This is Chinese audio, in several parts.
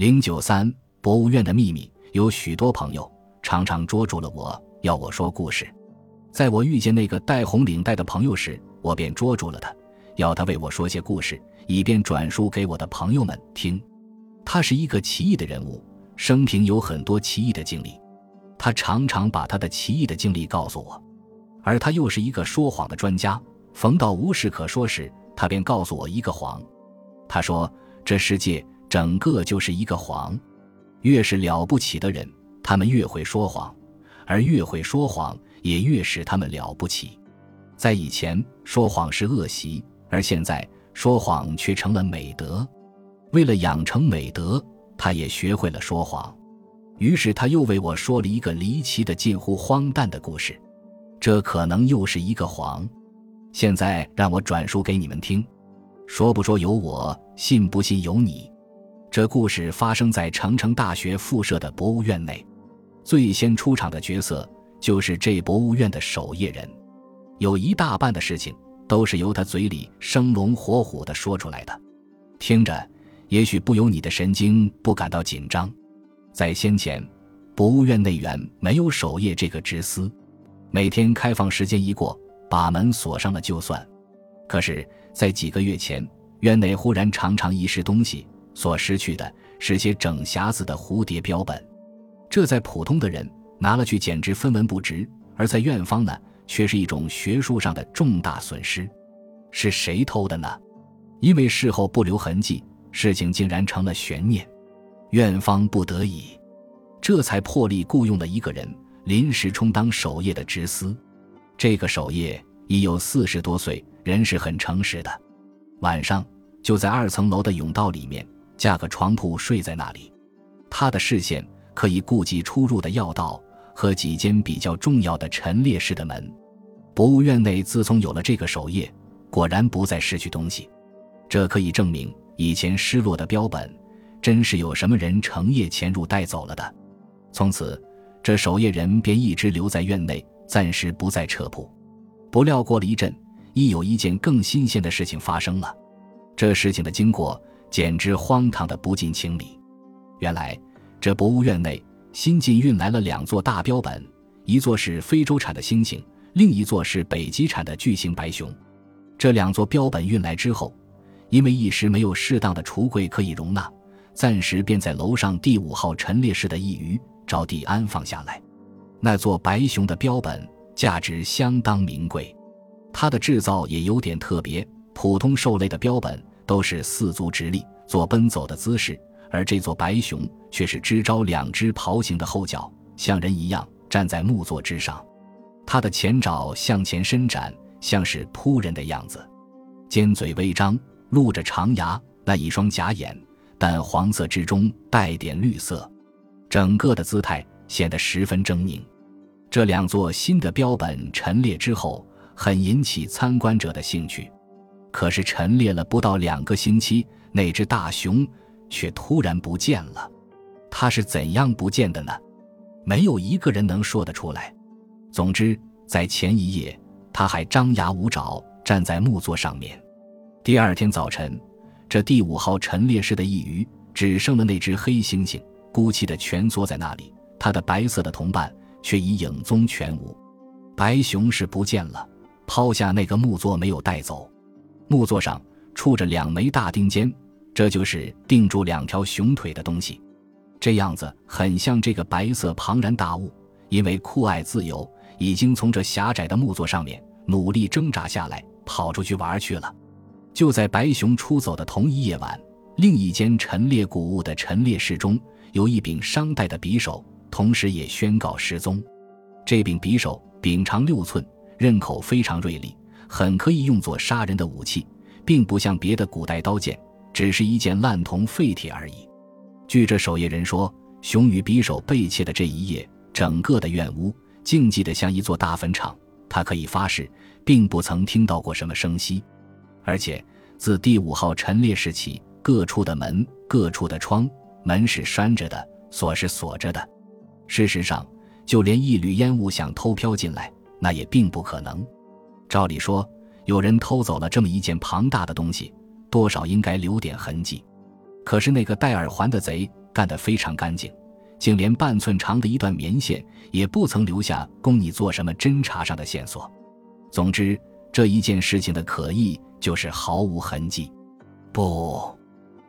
零九三博物院的秘密，有许多朋友常常捉住了我，要我说故事。在我遇见那个戴红领带的朋友时，我便捉住了他，要他为我说些故事，以便转述给我的朋友们听。他是一个奇异的人物，生平有很多奇异的经历。他常常把他的奇异的经历告诉我，而他又是一个说谎的专家。逢到无事可说时，他便告诉我一个谎。他说：“这世界整个就是一个谎。越是了不起的人，他们越会说谎，而越会说谎，也越使他们了不起。在以前，说谎是恶习，而现在说谎却成了美德。为了养成美德，他也学会了说谎。于是他又为我说了一个离奇的、近乎荒诞的故事。这可能又是一个谎。现在让我转述给你们听。”说不说由我，信不信由你。这故事发生在长城大学附设的博物院内，最先出场的角色就是这博物院的守夜人，有一大半的事情都是由他嘴里生龙活虎地说出来的，听着也许不由你的神经不感到紧张。在先前，博物院内园没有守夜这个职司，每天开放时间一过，把门锁上了就算。可是。在几个月前，院内忽然常常遗失东西，所失去的是些整匣子的蝴蝶标本。这在普通的人拿了去简直分文不值，而在院方呢，却是一种学术上的重大损失。是谁偷的呢？因为事后不留痕迹，事情竟然成了悬念。院方不得已，这才破例雇佣了一个人，临时充当守夜的职司。这个守夜已有四十多岁。人是很诚实的，晚上就在二层楼的甬道里面架个床铺睡在那里。他的视线可以顾及出入的要道和几间比较重要的陈列室的门。博物院内自从有了这个守夜，果然不再失去东西。这可以证明以前失落的标本，真是有什么人成夜潜入带走了的。从此，这守夜人便一直留在院内，暂时不再撤铺。不料过了一阵。亦有一件更新鲜的事情发生了，这事情的经过简直荒唐的不近情理。原来，这博物院内新近运来了两座大标本，一座是非洲产的猩猩，另一座是北极产的巨型白熊。这两座标本运来之后，因为一时没有适当的橱柜可以容纳，暂时便在楼上第五号陈列室的一隅找地安放下来。那座白熊的标本价值相当名贵。它的制造也有点特别，普通兽类的标本都是四足直立，做奔走的姿势，而这座白熊却是支招两只袍形的后脚，像人一样站在木座之上。它的前爪向前伸展，像是扑人的样子，尖嘴微张，露着长牙，那一双假眼，淡黄色之中带点绿色，整个的姿态显得十分狰狞。这两座新的标本陈列之后。很引起参观者的兴趣，可是陈列了不到两个星期，那只大熊却突然不见了。它是怎样不见的呢？没有一个人能说得出来。总之，在前一夜，它还张牙舞爪站在木座上面。第二天早晨，这第五号陈列室的一隅只剩了那只黑猩猩，孤寂的蜷缩在那里。它的白色的同伴却已影踪全无。白熊是不见了。抛下那个木座没有带走，木座上触着两枚大钉尖，这就是钉住两条熊腿的东西。这样子很像这个白色庞然大物，因为酷爱自由，已经从这狭窄的木座上面努力挣扎下来，跑出去玩去了。就在白熊出走的同一夜晚，另一间陈列古物的陈列室中，有一柄商代的匕首，同时也宣告失踪。这柄匕首柄长六寸。刃口非常锐利，很可以用作杀人的武器，并不像别的古代刀剑，只是一件烂铜废铁而已。据这守夜人说，熊与匕首被窃的这一夜，整个的院屋静寂的像一座大坟场。他可以发誓，并不曾听到过什么声息。而且自第五号陈列室起，各处的门、各处的窗门是拴着的，锁是锁着的。事实上，就连一缕烟雾想偷飘进来。那也并不可能。照理说，有人偷走了这么一件庞大的东西，多少应该留点痕迹。可是那个戴耳环的贼干得非常干净，竟连半寸长的一段棉线也不曾留下供你做什么侦查上的线索。总之，这一件事情的可疑就是毫无痕迹。不，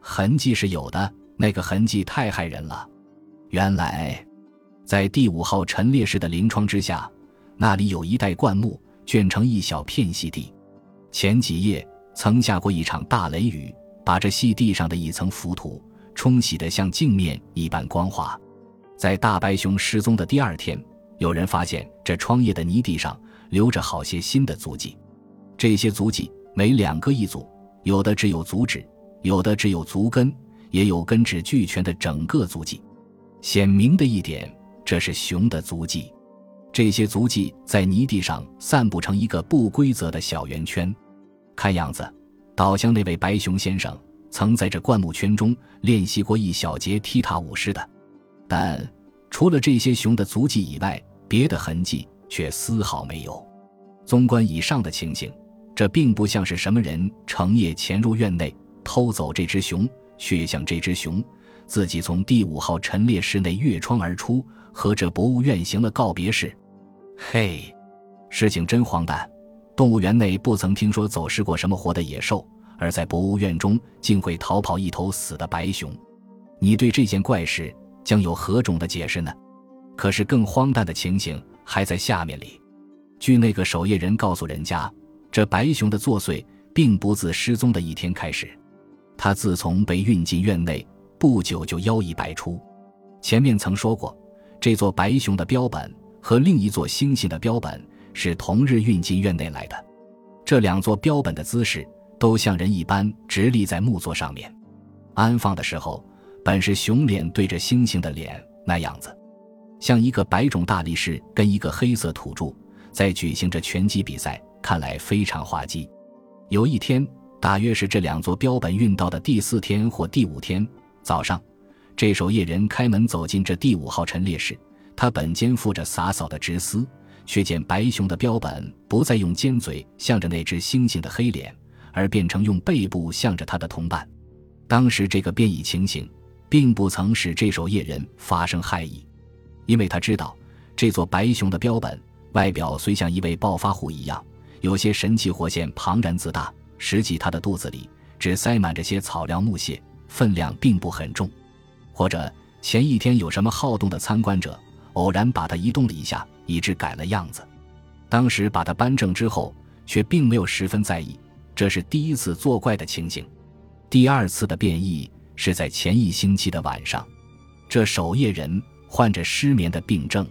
痕迹是有的，那个痕迹太害人了。原来，在第五号陈列室的临窗之下，那里有一带灌木，卷成一小片细地。前几夜曾下过一场大雷雨，把这细地上的一层浮土冲洗得像镜面一般光滑。在大白熊失踪的第二天，有人发现这窗叶的泥地上留着好些新的足迹。这些足迹每两个一组，有的只有足趾，有的只有足根，也有根趾俱全的整个足迹。显明的一点，这是熊的足迹。这些足迹在泥地上散布成一个不规则的小圆圈。看样子，倒像那位白熊先生曾在这灌木圈中练习过一小节踢踏舞似的。但除了这些熊的足迹以外，别的痕迹却丝毫没有。纵观以上的情形，这并不像是什么人成夜潜入院内偷走这只熊，却像这只熊自己从第五号陈列室内越窗而出，和这博物院行了告别式。嘿，事情真荒诞。动物园内不曾听说走失过什么活的野兽，而在博物院中竟会逃跑一头死的白熊。你对这件怪事将有何种的解释呢？可是更荒诞的情形还在下面里。据那个守夜人告诉人家，这白熊的作祟并不自失踪的一天开始，他自从被运进院内不久就妖异百出。前面曾说过，这座白熊的标本和另一座猩猩的标本。是同日运进院内来的，这两座标本的姿势都像人一般直立在木座上面。安放的时候，本是熊脸对着猩猩的脸那样子，像一个白种大力士跟一个黑色土著在举行着拳击比赛，看来非常滑稽。有一天，大约是这两座标本运到的第四天或第五天早上，这守夜人开门走进这第五号陈列室，他本肩负着洒扫的直丝。却见白熊的标本不再用尖嘴向着那只猩猩的黑脸，而变成用背部向着他的同伴。当时这个变异情形，并不曾使这守夜人发生害意，因为他知道这座白熊的标本外表虽像一位暴发户一样，有些神气活现、庞然自大，实际他的肚子里只塞满着些草料木屑，分量并不很重。或者前一天有什么好动的参观者。偶然把它移动了一下，以致改了样子。当时把它搬正之后，却并没有十分在意。这是第一次作怪的情形。第二次的变异是在前一星期的晚上。这守夜人患着失眠的病症，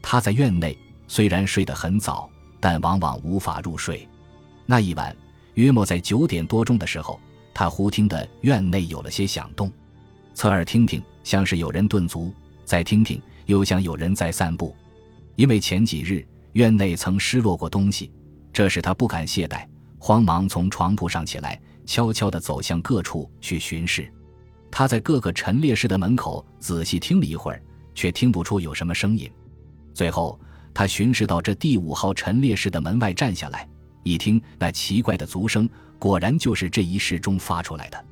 他在院内虽然睡得很早，但往往无法入睡。那一晚，约莫在九点多钟的时候，他忽听得院内有了些响动，侧耳听听，像是有人顿足；再听听。又像有人在散步，因为前几日院内曾失落过东西，这使他不敢懈怠，慌忙从床铺上起来，悄悄地走向各处去巡视。他在各个陈列室的门口仔细听了一会儿，却听不出有什么声音。最后，他巡视到这第五号陈列室的门外站下来，一听那奇怪的足声，果然就是这一室中发出来的。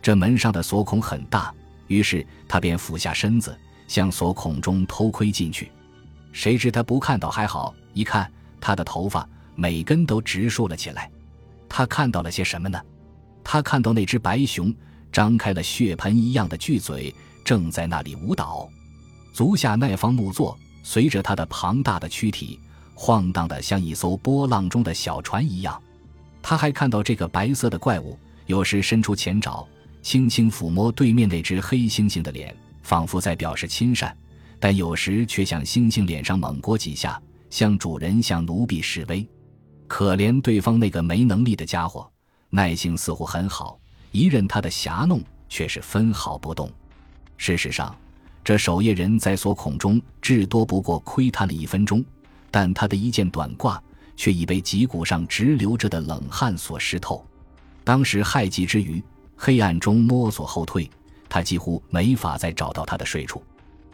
这门上的锁孔很大，于是他便俯下身子。向锁孔中偷窥进去，谁知他不看到还好，一看他的头发每根都直竖了起来。他看到了些什么呢？他看到那只白熊张开了血盆一样的巨嘴，正在那里舞蹈。足下那方木座随着它的庞大的躯体晃荡的像一艘波浪中的小船一样。他还看到这个白色的怪物有时伸出前爪，轻轻抚摸对面那只黑猩猩的脸。仿佛在表示亲善，但有时却向猩猩脸上猛掴几下，向主人向奴婢示威。可怜对方那个没能力的家伙，耐性似乎很好，一任他的侠弄，却是分毫不动。事实上，这守夜人在锁孔中至多不过窥探了一分钟，但他的一件短褂却已被脊骨上直流着的冷汗所湿透。当时害极之余，黑暗中摸索后退。他几乎没法再找到他的睡处。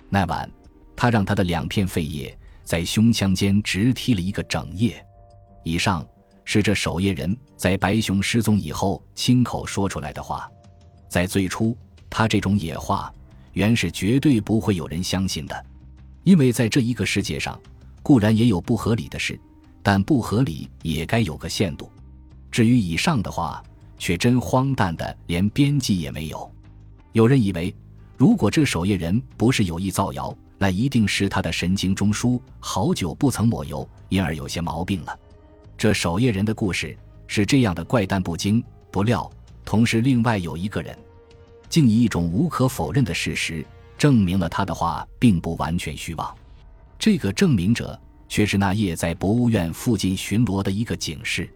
那晚，他让他的两片肺叶在胸腔间直踢了一个整夜。以上是这守夜人在白熊失踪以后亲口说出来的话。在最初，他这种野话原是绝对不会有人相信的，因为在这一个世界上，固然也有不合理的事，但不合理也该有个限度。至于以上的话，却真荒诞的连边际也没有。有人以为，如果这守夜人不是有意造谣，那一定是他的神经中枢好久不曾抹油，因而有些毛病了。这守夜人的故事是这样的怪诞不经不料，同时另外有一个人。竟以一种无可否认的事实证明了他的话并不完全虚妄，这个证明者却是那夜在博物院附近巡逻的一个警士。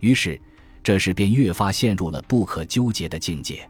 于是，这事便越发陷入了不可纠结的境界。